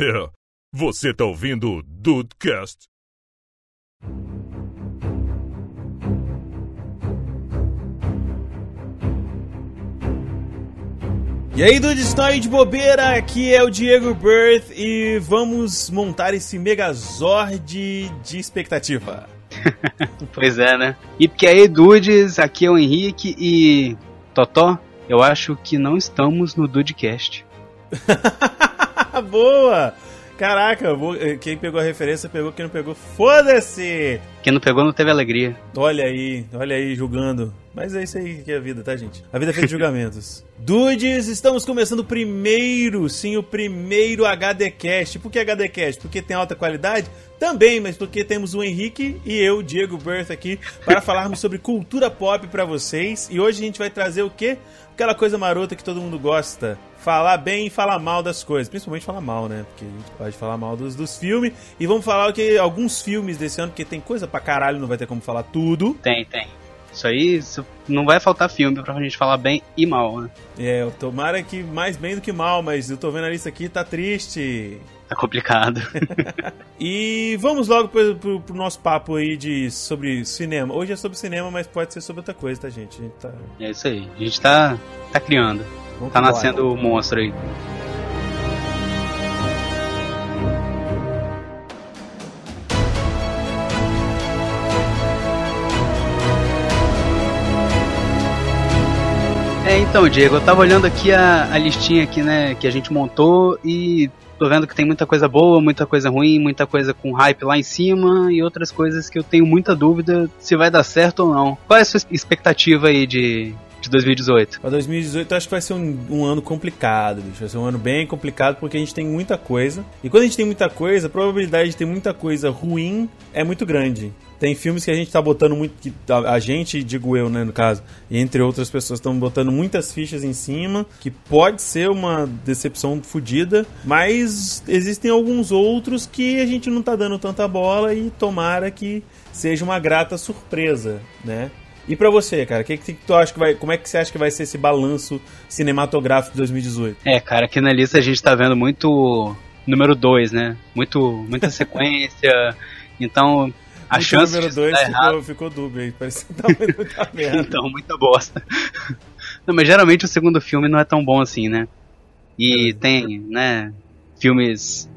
É, você tá ouvindo o Dudecast? E aí, Dudes, estão aí de bobeira? Aqui é o Diego Birth e vamos montar esse Megazord de expectativa. pois é, né? E porque aí, Dudes, aqui é o Henrique e. Totó, eu acho que não estamos no Dudecast. Boa! Caraca, quem pegou a referência pegou, quem não pegou, foda-se! Quem não pegou não teve alegria. Olha aí, olha aí, julgando. Mas é isso aí que é a vida, tá, gente? A vida é feita de julgamentos. Dudes, estamos começando o primeiro, sim, o primeiro HDcast. Por que HDcast? Porque tem alta qualidade? Também, mas porque temos o Henrique e eu, Diego Berth, aqui para falarmos sobre cultura pop para vocês. E hoje a gente vai trazer o quê? Aquela coisa marota que todo mundo gosta falar bem e falar mal das coisas. Principalmente falar mal, né? Porque a gente pode falar mal dos, dos filmes. E vamos falar que alguns filmes desse ano, porque tem coisa pra caralho, não vai ter como falar tudo. Tem, tem. Isso aí isso não vai faltar filme pra gente falar bem e mal, né? É, tomara que mais bem do que mal, mas eu tô vendo a lista aqui tá triste. Tá complicado. e vamos logo pro, pro, pro, nosso papo aí de, sobre cinema. Hoje é sobre cinema, mas pode ser sobre outra coisa, tá, gente? gente tá... É isso aí. A gente tá, tá criando. Vamos tá nascendo o monstro aí. É, então, Diego, eu tava olhando aqui a, a listinha aqui, né, que a gente montou e tô vendo que tem muita coisa boa, muita coisa ruim, muita coisa com hype lá em cima e outras coisas que eu tenho muita dúvida se vai dar certo ou não. Qual é a sua expectativa aí de, de 2018? Para 2018 eu acho que vai ser um, um, ano complicado, bicho. Vai ser um ano bem complicado porque a gente tem muita coisa. E quando a gente tem muita coisa, a probabilidade de ter muita coisa ruim é muito grande. Tem filmes que a gente tá botando muito. Que a, gente, digo eu, né, no caso, e entre outras pessoas, estão botando muitas fichas em cima, que pode ser uma decepção fodida, mas existem alguns outros que a gente não tá dando tanta bola e tomara que seja uma grata surpresa, né? E para você, cara, que, que tu acha que vai, como é que você acha que vai ser esse balanço cinematográfico de 2018? É, cara, aqui na lista a gente tá vendo muito número 2, né? Muito muita sequência. então, a muito chance número 2 ficou, ficou dúbio aí, parece que tá muita merda. então, muita bosta. Não, mas geralmente o segundo filme não é tão bom assim, né? E é. tem, né, filmes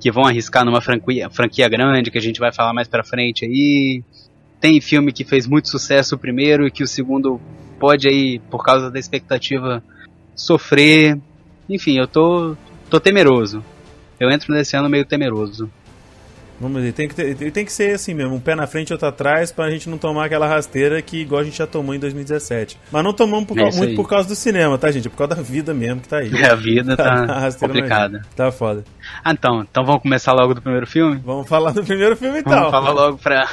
que vão arriscar numa franquia, franquia grande que a gente vai falar mais pra frente aí. Tem filme que fez muito sucesso o primeiro e que o segundo pode aí, por causa da expectativa, sofrer. Enfim, eu tô, tô temeroso. Eu entro nesse ano meio temeroso. Vamos dizer, tem que, ter, tem que ser assim mesmo, um pé na frente e outro atrás, pra gente não tomar aquela rasteira que igual a gente já tomou em 2017. Mas não tomamos por, é muito por causa do cinema, tá, gente? É por causa da vida mesmo que tá aí. É, a vida tá, tá complicada. Tá foda. Ah, então, então vamos começar logo do primeiro filme? Vamos falar do primeiro filme então. Vamos falar logo pra,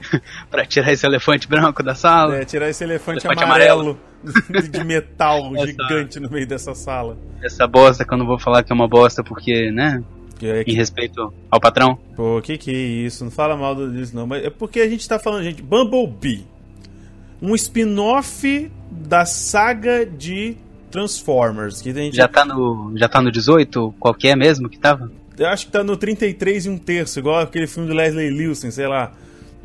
pra tirar esse elefante branco da sala. É, tirar esse elefante, elefante amarelo. amarelo. de metal essa, gigante no meio dessa sala. Essa bosta que eu não vou falar que é uma bosta porque, né? É que... Em respeito ao patrão? Pô, que que é isso? Não fala mal disso não. Mas é porque a gente tá falando, gente, Bumblebee. Um spin-off da saga de Transformers. Que a gente... Já tá no. Já tá no 18? Qual que é mesmo que tava? Eu acho que tá no 33 e um terço, igual aquele filme do Leslie Nielsen, sei lá.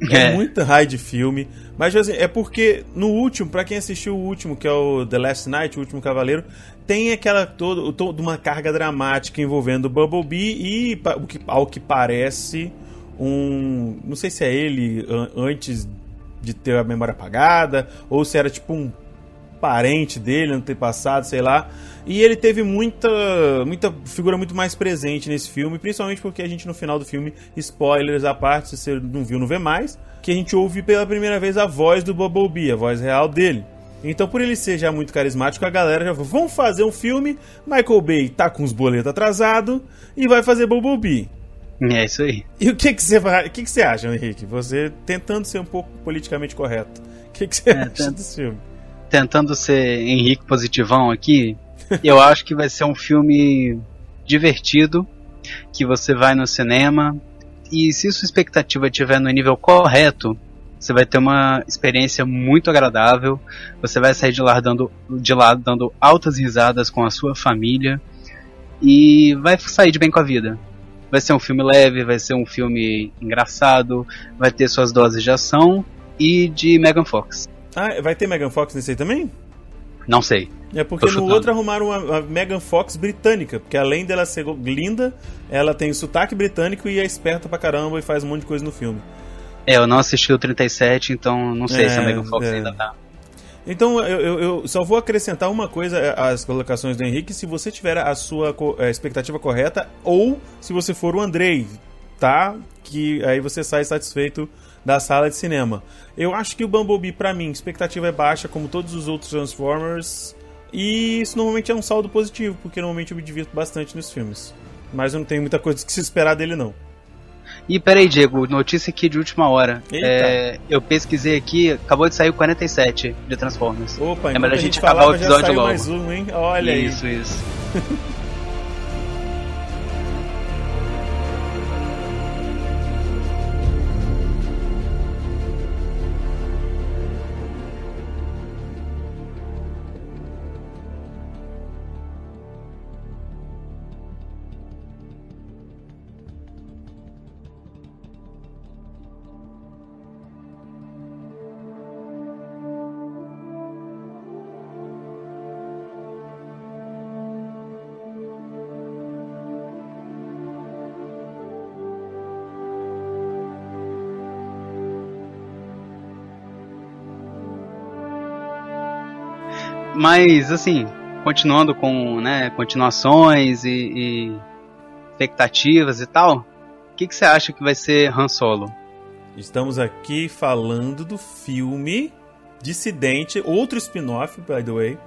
É, é muita raio de filme. Mas assim, é porque no último, para quem assistiu o último, que é o The Last Night, o último Cavaleiro, tem aquela toda, toda uma carga dramática envolvendo o Bumblebee e o que, ao que parece um, não sei se é ele antes de ter a memória apagada ou se era tipo um parente dele antepassado, sei lá. E ele teve muita, muita figura muito mais presente nesse filme, principalmente porque a gente no final do filme, spoilers à parte, se você não viu, não vê mais, que a gente ouve pela primeira vez a voz do Bumblebee, a voz real dele. Então, por ele ser já muito carismático, a galera já falou: vamos fazer um filme. Michael Bay tá com os boletos atrasados e vai fazer Bumblebee. É isso aí. E o que, que, você, o que, que você acha, Henrique? Você tentando ser um pouco politicamente correto. O que, que você é, acha desse filme? Tentando ser Henrique positivão aqui, eu acho que vai ser um filme divertido, que você vai no cinema, e se sua expectativa estiver no nível correto, você vai ter uma experiência muito agradável. Você vai sair de lá dando, de lá dando altas risadas com a sua família e vai sair de bem com a vida. Vai ser um filme leve, vai ser um filme engraçado, vai ter suas doses de ação e de Megan Fox. Ah, vai ter Megan Fox nesse aí também? Não sei. É porque no outro arrumaram uma, Megan Fox britânica, porque além dela ser linda, ela tem sotaque britânico e é esperta pra caramba e faz um monte de coisa no filme. É, eu não assisti o 37, então não sei é, se a Megan Fox é. ainda tá. Então eu, eu, eu, só vou acrescentar uma coisa às colocações do Henrique, se você tiver a sua a expectativa correta ou se você for o Andrei, tá? Que aí você sai satisfeito da sala de cinema. Eu acho que o Bumblebee, para mim, expectativa é baixa, como todos os outros Transformers. E isso normalmente é um saldo positivo, porque normalmente eu me divirto bastante nos filmes. Mas eu não tenho muita coisa que se esperar dele, não. E peraí, Diego, notícia aqui de última hora. É, eu pesquisei aqui, acabou de sair o 47 de Transformers. Opa, é melhor a gente acabar o episódio logo. mais um, hein? Olha isso, aí. Isso, Mas, assim, continuando com né, continuações e, e expectativas e tal, o que, que você acha que vai ser Han Solo? Estamos aqui falando do filme Dissidente, outro spin-off, by the way.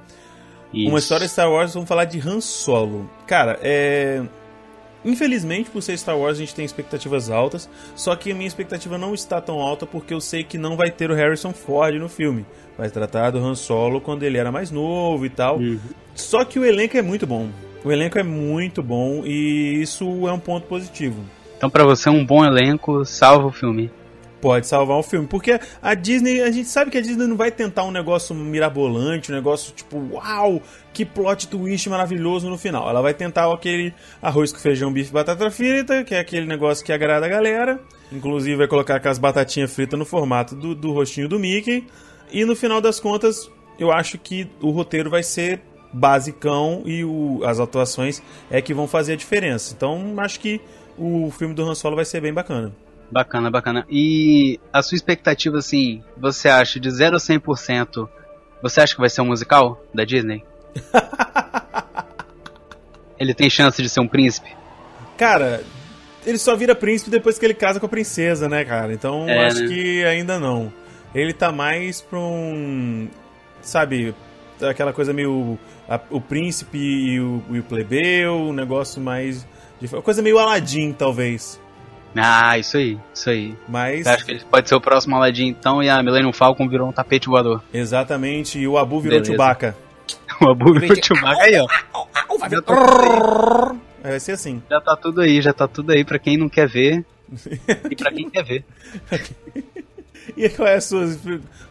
Isso. Uma história de Star Wars, vamos falar de Han Solo. Cara, é. Infelizmente, por ser Star Wars, a gente tem expectativas altas. Só que a minha expectativa não está tão alta porque eu sei que não vai ter o Harrison Ford no filme. Vai tratar do Han Solo quando ele era mais novo e tal. Uhum. Só que o elenco é muito bom. O elenco é muito bom e isso é um ponto positivo. Então, para você, um bom elenco salva o filme pode salvar o filme. Porque a Disney, a gente sabe que a Disney não vai tentar um negócio mirabolante, um negócio tipo, uau, que plot twist maravilhoso no final. Ela vai tentar aquele arroz com feijão, bife batata frita, que é aquele negócio que agrada a galera. Inclusive vai colocar aquelas batatinhas fritas no formato do, do rostinho do Mickey. E no final das contas, eu acho que o roteiro vai ser basicão e o, as atuações é que vão fazer a diferença. Então acho que o filme do Han Solo vai ser bem bacana. Bacana, bacana. E a sua expectativa, assim, você acha de 0 a 100%, você acha que vai ser um musical da Disney? ele tem chance de ser um príncipe? Cara, ele só vira príncipe depois que ele casa com a princesa, né, cara? Então é, acho né? que ainda não. Ele tá mais pra um. Sabe, aquela coisa meio. A, o príncipe e o, e o plebeu, um negócio mais. De, coisa meio Aladdin, talvez. Ah, isso aí, isso aí. Mas. acho que ele pode ser o próximo Aladdin então e a Millennium Falcon virou um tapete voador. Exatamente, e o Abu virou Beleza. Chewbacca. o Abu virou Chewbacca aí, ó. Já tá Vai ser assim. Já tá tudo aí, já tá tudo aí pra quem não quer ver e pra quem quer ver. e quais, suas,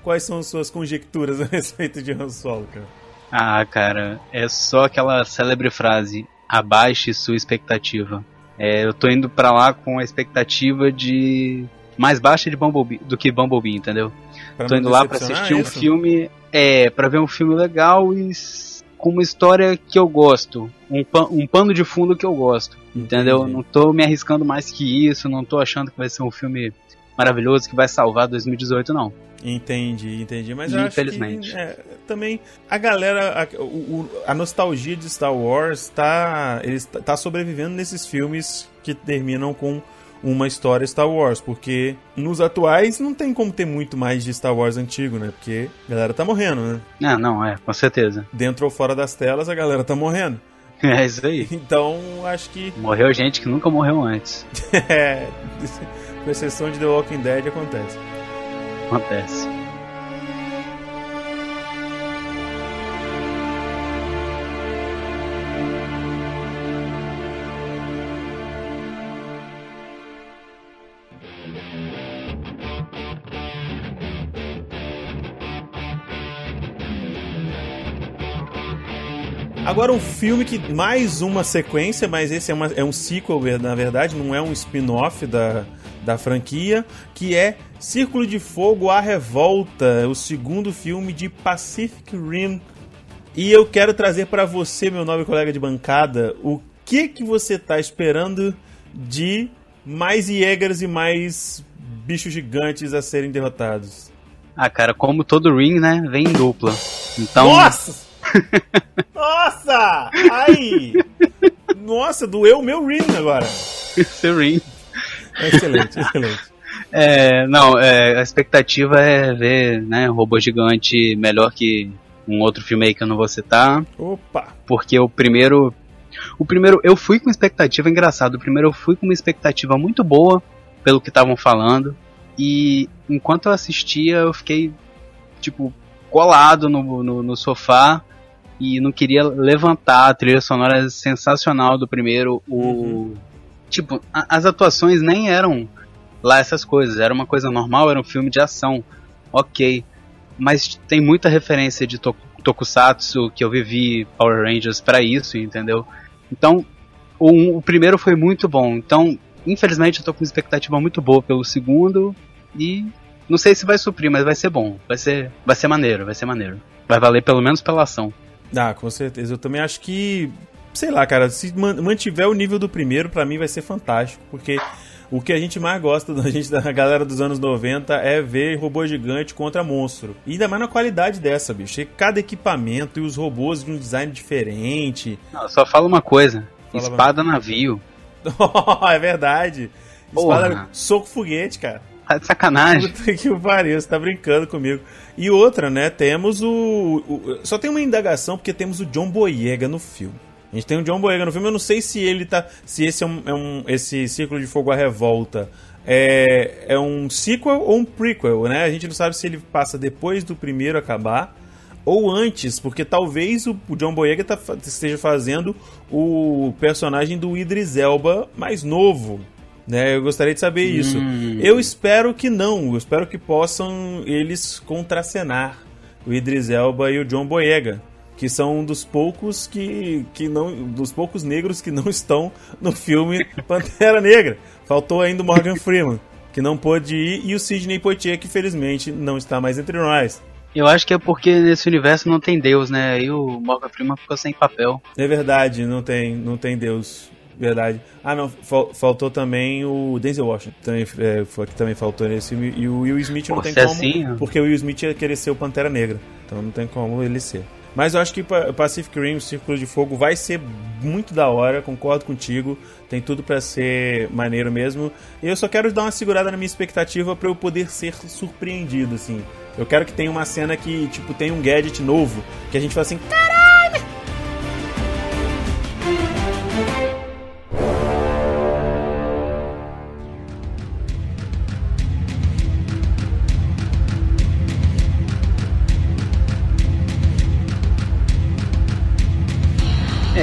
quais são as suas conjecturas a respeito de Han Solo, cara? Ah, cara, é só aquela célebre frase: abaixe sua expectativa. É, eu tô indo para lá com a expectativa de mais baixa de Bumblebee, do que Bumblebee, entendeu? Pra tô indo lá para assistir um filme, é, para ver um filme legal e com uma história que eu gosto, um, pan, um pano de fundo que eu gosto, entendeu? Entendi. Não tô me arriscando mais que isso, não tô achando que vai ser um filme maravilhoso que vai salvar 2018 não. Entendi, entendi. Mas acho que é, também a galera, a, o, a, nostalgia de Star Wars tá, ele tá sobrevivendo nesses filmes que terminam com uma história Star Wars, porque nos atuais não tem como ter muito mais de Star Wars antigo, né? Porque a galera tá morrendo, né? Ah, não, é, com certeza. Dentro ou fora das telas, a galera tá morrendo. É isso aí. Então, acho que. Morreu gente que nunca morreu antes. é com exceção de The Walking Dead, acontece. Acontece. Agora um filme que mais uma sequência, mas esse é, uma, é um sequel, na verdade, não é um spin-off da, da franquia, que é Círculo de Fogo A Revolta, o segundo filme de Pacific Rim. E eu quero trazer para você, meu nobre colega de bancada, o que que você está esperando de mais Jägers e mais bichos gigantes a serem derrotados? Ah, cara, como todo ring, né, vem em dupla. Então... Nossa! Nossa! Ai! Nossa, doeu o meu ring agora. Seu ring. Excelente, excelente. É, não, é, a expectativa é ver, né, robô gigante melhor que um outro filme aí que eu não vou citar. Opa! Porque o primeiro. O primeiro, eu fui com expectativa engraçado. O primeiro eu fui com uma expectativa muito boa pelo que estavam falando. E enquanto eu assistia, eu fiquei, tipo, colado no, no, no, sofá e não queria levantar. A trilha sonora sensacional do primeiro. O, uhum. Tipo, a, as atuações nem eram lá essas coisas. Era uma coisa normal, era um filme de ação. Ok. Mas tem muita referência de to Tokusatsu que eu vivi Power Rangers para isso, entendeu? Então, o, o primeiro foi muito bom. Então, infelizmente eu tô com uma expectativa muito boa pelo segundo e não sei se vai suprir, mas vai ser bom. Vai ser, vai ser maneiro, vai ser maneiro. Vai valer pelo menos pela ação. Ah, com certeza. Eu também acho que, sei lá, cara, se mantiver o nível do primeiro, para mim vai ser fantástico, porque o que a gente mais gosta da gente da galera dos anos 90 é ver robô gigante contra monstro. E ainda mais na qualidade dessa, bicho. E cada equipamento e os robôs de um design diferente. Não, só fala uma coisa: fala espada navio. é verdade. Espada, soco foguete, cara. Tá de sacanagem. Puta que pariu, você tá brincando comigo. E outra, né? Temos o, o, Só tem uma indagação, porque temos o John Boyega no filme. A gente tem o John Boyega no filme, eu não sei se ele tá. Se esse é um. É um esse Círculo de Fogo à Revolta é, é um sequel ou um prequel, né? A gente não sabe se ele passa depois do primeiro acabar ou antes, porque talvez o, John Boyega tá, esteja fazendo o personagem do Idris Elba mais novo. Né? Eu gostaria de saber isso. Hum. Eu espero que não. Eu espero que possam eles contracenar o Idris Elba e o John Boyega, que são um dos poucos que, que não, dos poucos negros que não estão no filme Pantera Negra. Faltou ainda o Morgan Freeman, que não pôde ir, e o Sidney Poitier, que felizmente não está mais entre nós. Eu acho que é porque nesse universo não tem Deus, né? Aí o Morgan Freeman ficou sem papel. É verdade, não tem, não tem Deus. Verdade. Ah, não, fal faltou também o Denzel Washington, também, é, foi, que também faltou nesse filme. E o Will Smith não Pô, tem como, assim, porque o Will Smith ia querer ser o Pantera Negra. Então não tem como ele ser. Mas eu acho que Pacific Rim, o Círculo de Fogo, vai ser muito da hora, concordo contigo. Tem tudo para ser maneiro mesmo. E eu só quero dar uma segurada na minha expectativa para eu poder ser surpreendido, assim. Eu quero que tenha uma cena que, tipo, tem um gadget novo, que a gente fala assim, caralho!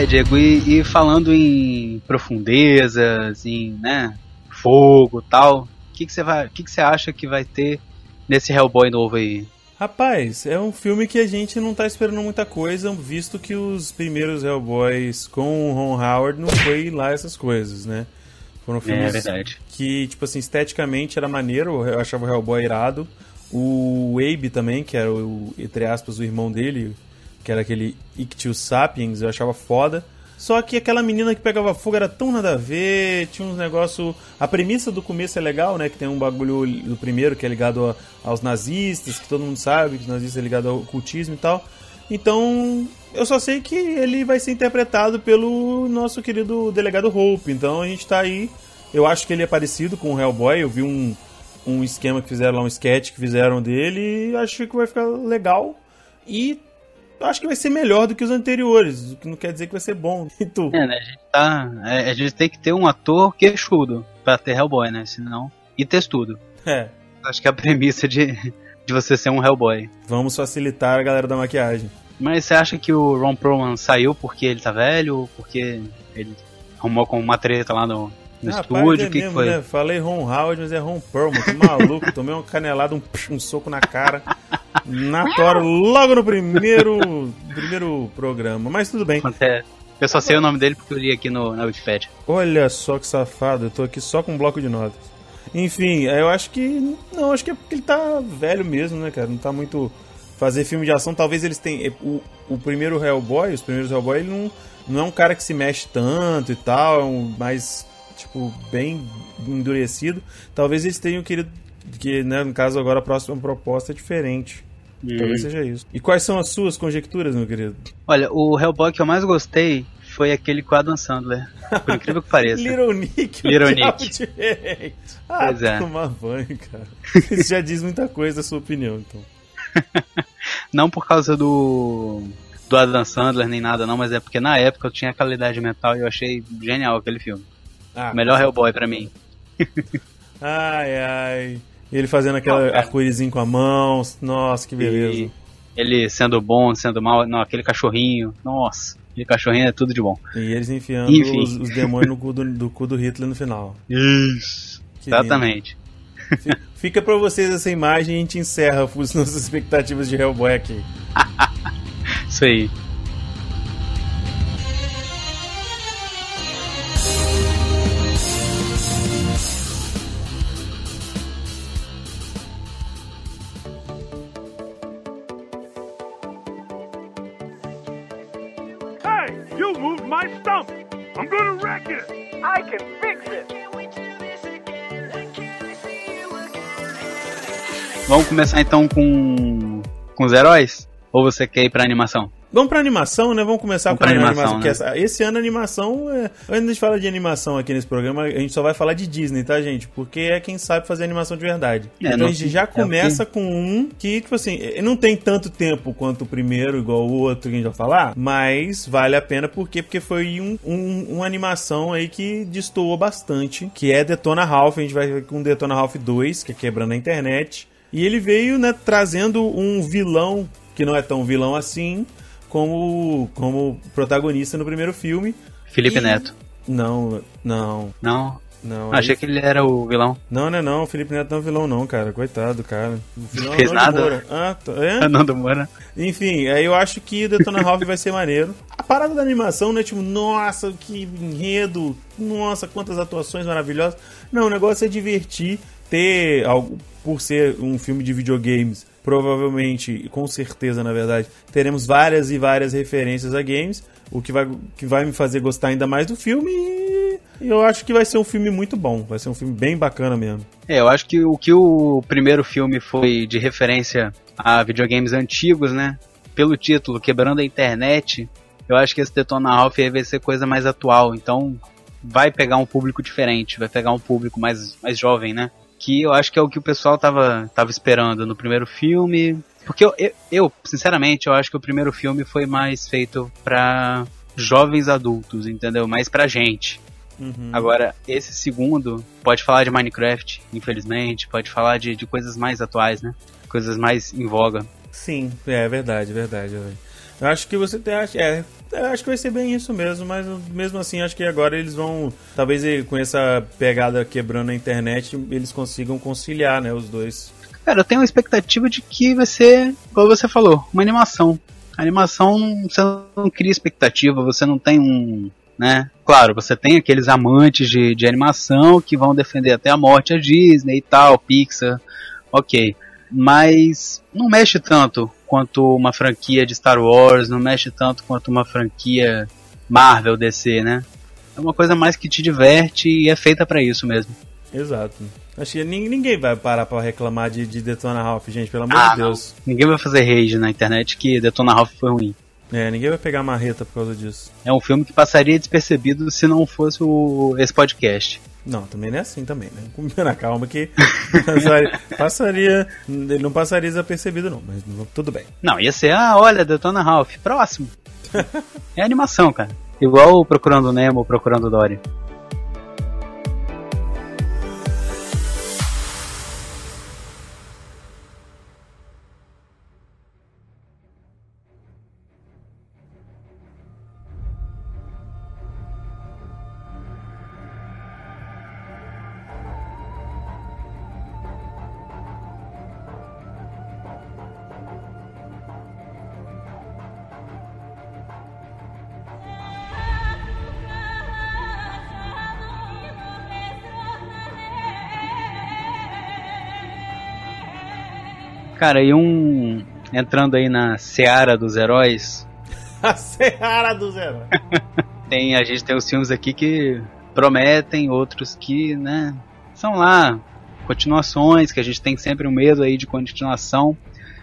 É, Diego, e, e, falando em profundezas, em né, fogo tal, o que, que você vai, que, que você acha que vai ter nesse Hellboy novo aí? Rapaz, é um filme que a gente não tá esperando muita coisa, visto que os primeiros Hellboys com o Ron Howard não foi lá essas coisas, né? Foram é filmes é, que, tipo assim, esteticamente era maneiro, eu achava o Hellboy irado. O Abe também, que era o, entre aspas, o irmão dele, que era aquele Ictius Sapiens, eu achava foda. Só que aquela menina que pegava fogo era tão nada a ver, tinha uns negócios. A premissa do começo é legal, né? Que tem um bagulho do primeiro que é ligado a, aos nazistas, que todo mundo sabe que os nazistas é ligado ao ocultismo e tal. Então, eu só sei que ele vai ser interpretado pelo nosso querido delegado Hope. Então a gente tá aí. Eu acho que ele é parecido com o Hellboy. Eu vi um, um esquema que fizeram lá, um sketch que fizeram dele e acho que vai ficar legal. E acho que vai ser melhor do que os anteriores, o que não quer dizer que vai ser bom. E tu? É, né? A gente, tá, é, a gente tem que ter um ator queixudo pra ter Hellboy, né? Senão. E textudo. É. Acho que é a premissa de, de você ser um Hellboy. Vamos facilitar a galera da maquiagem. Mas você acha que o Ron Perlman saiu porque ele tá velho ou porque ele arrumou com uma treta lá no, no Ah, estúdio, é o que, que mesmo, foi? né? Falei Ron Howard, mas é Ron Perlman, que maluco. Tomei uma canelada, um, um soco na cara. Na tora, logo no primeiro, primeiro programa. Mas tudo bem. É, eu só sei o nome dele porque eu li aqui no, na Wikipedia. Olha só que safado, eu tô aqui só com um bloco de notas. Enfim, eu acho que. Não, acho que é porque ele tá velho mesmo, né, cara? Não tá muito. Fazer filme de ação, talvez eles tenham. O, o primeiro Hellboy, os primeiros Hellboy, ele não, não é um cara que se mexe tanto e tal, é um mais, tipo, bem endurecido. Talvez eles tenham querido. Que, né, no caso, agora a próxima proposta é diferente. Talvez seja isso. E quais são as suas conjecturas, meu querido? Olha, o Hellboy que eu mais gostei foi aquele com Adam Sandler. Por incrível que pareça. Little Nick. Little o Nick. Ah, Pois é. tomar banho, cara. Isso já diz muita coisa da sua opinião, então. Não por causa do do Adam Sandler nem nada não, mas é porque na época eu tinha qualidade mental e eu achei genial aquele filme. Ah, Melhor Hellboy pra mim. Ai, ai. Ele fazendo aquele cara. arco-írisinho com a mão. Nossa, que beleza. E ele sendo bom, sendo mal, não, aquele cachorrinho. Nossa, aquele cachorrinho é tudo de bom. E, eles enfiando Enfim. os, os demônios no cu do, do cu do Hitler no final. Isso. Que lindo. Exatamente. Fi- Fica pra vocês essa imagem e a gente encerra as nossas expectativas de Hellboy aqui. Isso aí. Começar então com com os heróis? Ou você quer ir pra animação? Vamos pra animação, né? Vamos começar Vamos com a animação. animação, né? essa- esse ano a animação. É... Quando a gente fala de animação aqui nesse programa, a gente só vai falar de Disney, tá, gente? Porque é quem sabe fazer animação de verdade. É, então não- a gente já é começa com um que, tipo assim, eh, não tem tanto tempo quanto o primeiro, igual o outro que a gente vai falar, mas vale a pena por quê? Porque foi um, um- uma animação aí que destoou bastante, que é Detona Ralph. A gente vai ver com Detona Ralph 2, que é quebrando a internet. E ele veio, né, trazendo um vilão que não é tão vilão assim, como, como protagonista no primeiro filme. Felipe E- Neto. Não, não, Não? não. Achei aí- que ele era o vilão. Não, não é não, o Felipe Neto não é vilão não, cara. Coitado, cara. O vilão é fez nada? Moura. Ah, tá. É? Nando Moura. Enfim, aí eu acho que Detona Ralph vai ser maneiro. A parada da animação, né? Tipo, nossa, que enredo. Nossa, quantas atuações maravilhosas. Não, o negócio é divertir, ter algo. Por ser um filme de videogames, provavelmente, com certeza, na verdade, teremos várias e várias referências a games. O que vai, que vai me fazer gostar ainda mais do filme. E eu acho que vai ser um filme muito bom. Vai ser um filme bem bacana mesmo. É, eu acho que o que o primeiro filme foi de referência a videogames antigos, né? Pelo título, Quebrando a Internet, eu acho que esse Detona Ralph vai ser coisa mais atual. Então vai pegar um público diferente, vai pegar um público mais, mais jovem, né? Que eu acho que é o que o pessoal tava, tava esperando no primeiro filme. Porque eu, eu, eu, sinceramente, eu acho que o primeiro filme foi mais feito pra jovens adultos, entendeu? Mais pra gente. Uhum. Agora, esse segundo pode falar de Minecraft, infelizmente, pode falar de, de coisas mais atuais, né? Coisas mais em voga. Sim, é verdade, verdade. Eu acho que você tem. É, eu acho que vai ser bem isso mesmo, mas mesmo assim, acho que agora eles vão. Talvez com essa pegada quebrando a internet, eles consigam conciliar, né, os dois. Cara, eu tenho uma expectativa de que vai ser, como você falou, uma animação. A animação, você não cria expectativa, você não tem um. Né? Claro, você tem aqueles amantes de, de animação que vão defender até a morte a Disney e tal, Pixar, ok. Mas não mexe tanto quanto uma franquia de Star Wars, não mexe tanto quanto uma franquia Marvel DC, né? É uma coisa mais que te diverte e é feita pra isso mesmo. Exato. Acho que nin- ninguém vai parar pra reclamar de, de Detona Ralph, gente, pelo amor Ah, de Deus. Ninguém vai fazer rage na internet que Detona Ralph foi ruim. É, ninguém vai pegar marreta por causa disso. É um filme que passaria despercebido se não fosse o, esse podcast. Não, também não é assim também, né? Na calma que passaria, passaria. Ele não passaria desapercebido, não, mas tudo bem. Não, ia ser, ah, olha, Detona Ralph, próximo. é animação, cara. Igual Procurando Nemo Procurando Dory. Cara, e um. Entrando aí na seara dos heróis. a seara dos heróis. tem, a gente tem os filmes aqui que prometem, outros que, né, são lá continuações, que a gente tem sempre o um medo aí de continuação.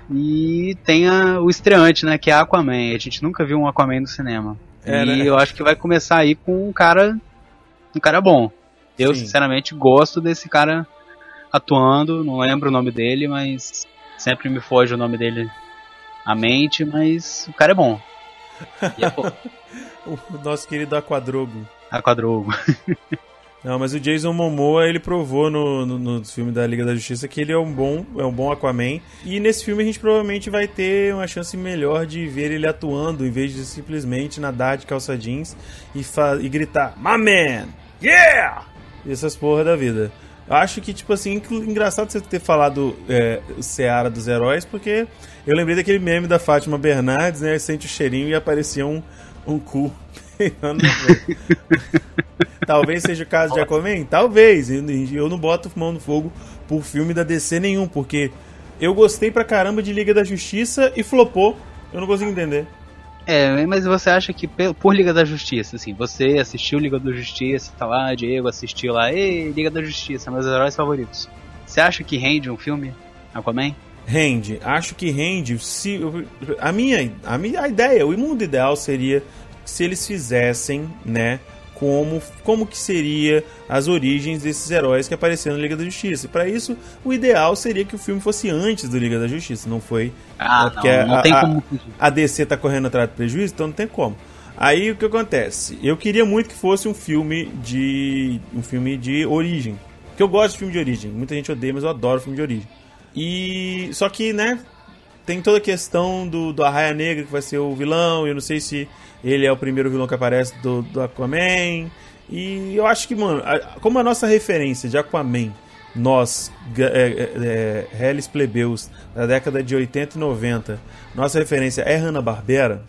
E tem a, o estreante, né, que é Aquaman. A gente nunca viu um Aquaman no cinema. É, e né? eu acho que vai começar aí com um cara um cara bom. Eu, Sim. sinceramente, gosto desse cara atuando, não lembro o nome dele, mas sempre me foge o nome dele à mente, mas o cara é bom. É, o nosso querido Aquadrogo. Aquadrogo. Não, mas o Jason Momoa, ele provou no, no, no, filme da Liga da Justiça que ele é um bom, é um bom Aquaman. E nesse filme a gente provavelmente vai ter uma chance melhor de ver ele atuando, em vez de simplesmente nadar de calça jeans e, e gritar, My man! Yeah! E essas porra da vida. Acho que, tipo assim, engraçado você ter falado é, Seara dos Heróis, porque eu lembrei daquele meme da Fátima Bernardes, né? Sente o cheirinho e aparecia um, um cu Talvez seja o caso de Aquaman? Talvez. Eu não boto mão no fogo por filme da DC nenhum, porque eu gostei pra caramba de Liga da Justiça e flopou. Eu não consigo entender. É, mas você acha que por Liga da Justiça, assim, você assistiu Liga da Justiça, tá lá, Diego assistiu lá, ei, Liga da Justiça, meus heróis favoritos. Você acha que rende um filme, Aquaman? Rende. Acho que rende. Se, a, minha, a minha ideia, o mundo ideal seria se eles fizessem, né, como, como que seria as origens desses heróis que apareceram na Liga da Justiça. E para isso, o ideal seria que o filme fosse antes do Liga da Justiça, não foi? Ah, porque não, não a, tem como. A, a DC tá correndo atrás do prejuízo, então não tem como. Aí o que acontece? Eu queria muito que fosse um filme de um filme de origem, porque eu gosto de filme de origem. Muita gente odeia, mas eu adoro filme de origem. E só que, né, tem toda a questão do, do Arraia Negra que vai ser o vilão, eu não sei se ele é o primeiro vilão que aparece do, do Aquaman. E eu acho que, mano, a, como a nossa referência de Aquaman, nós, é, é, é, Plebeus, da década de 80 e 90, nossa referência é Hanna-Barbera,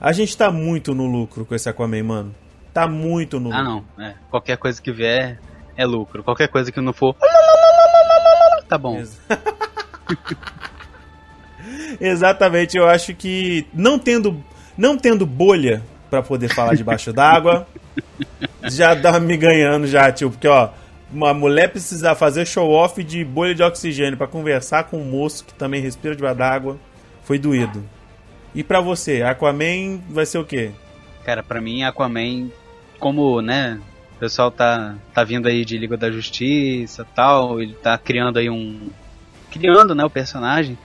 a gente tá muito no lucro com esse Aquaman, mano. Tá muito no lucro. Ah, não. É. Qualquer coisa que vier é lucro. Qualquer coisa que não for. Tá bom. Exatamente, eu acho que não tendo não tendo bolha para poder falar debaixo d'água, já dá me ganhando já, tio. Porque, ó, uma mulher precisar fazer show-off de bolha de oxigênio para conversar com um moço que também respira debaixo d'água, foi doído. E para você, Aquaman vai ser o quê? Cara, para mim, Aquaman, como, né, o pessoal tá, tá vindo aí de Liga da Justiça tal, ele tá criando aí um... Criando, né, o personagem.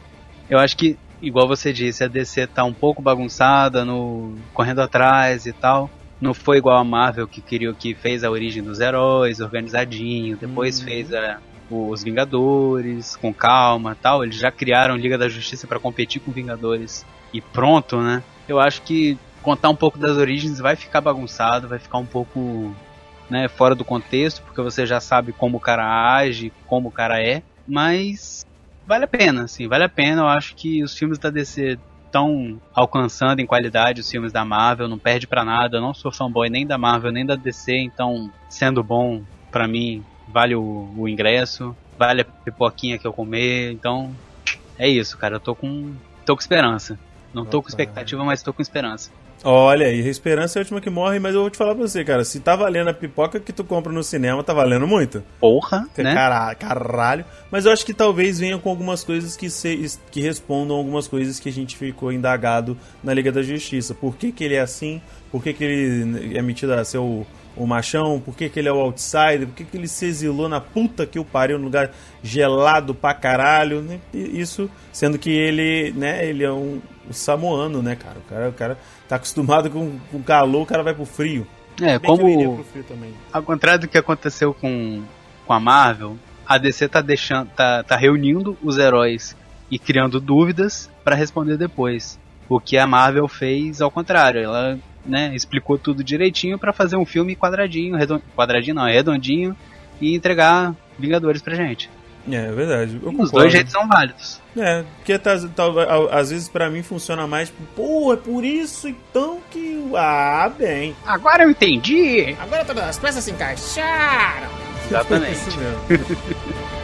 Eu acho que igual você disse, a DC tá um pouco bagunçada, no correndo atrás e tal. Não foi igual a Marvel que queria que fez a origem dos heróis, organizadinho, depois uhum. fez a, os Vingadores com calma, tal. Eles já criaram Liga da Justiça para competir com Vingadores e pronto, né? Eu acho que contar um pouco das origens vai ficar bagunçado, vai ficar um pouco né, fora do contexto, porque você já sabe como o cara age, como o cara é, mas vale a pena, assim, vale a pena. Eu acho que os filmes da DC estão alcançando em qualidade os filmes da Marvel, não perde para nada. Eu não sou fanboy nem da Marvel nem da DC, então sendo bom para mim vale o, o, ingresso, vale a pipoquinha que eu comer. Então é isso, cara. Eu tô com tô com esperança. Não tô com expectativa, mas tô com esperança. Olha aí, a esperança é a última que morre, mas eu vou te falar pra você, cara. Se tá valendo a pipoca que tu compra no cinema, tá valendo muito. Porra, né? Caralho, caralho. Mas eu acho que talvez venha com algumas coisas que, se, que respondam algumas coisas que a gente ficou indagado na Liga da Justiça. Por que, que ele é assim? Por que, que ele é metido a ser o, o machão? Por que, que ele é o outsider? Por que, que ele se exilou na puta que o pariu, num lugar gelado pra caralho? Né? Isso, sendo que ele, né, ele é um, um samoano, né, cara? O cara, o cara tá acostumado com, com calor, o cara vai pro frio. É, Bem como. Ao contrário do que aconteceu com, com a Marvel, a DC tá deixando. tá, tá reunindo os heróis e criando dúvidas para responder depois. O que a Marvel fez ao contrário, ela né, explicou tudo direitinho para fazer um filme quadradinho, redond... quadradinho não, redondinho e entregar Vingadores pra gente. É, é verdade. Os dois jeitos são válidos. É, porque tá, tá, às vezes para mim funciona mais, tipo, pô, é por isso então que. Ah, bem. Agora eu entendi! Agora todas as peças se encaixaram! Exatamente.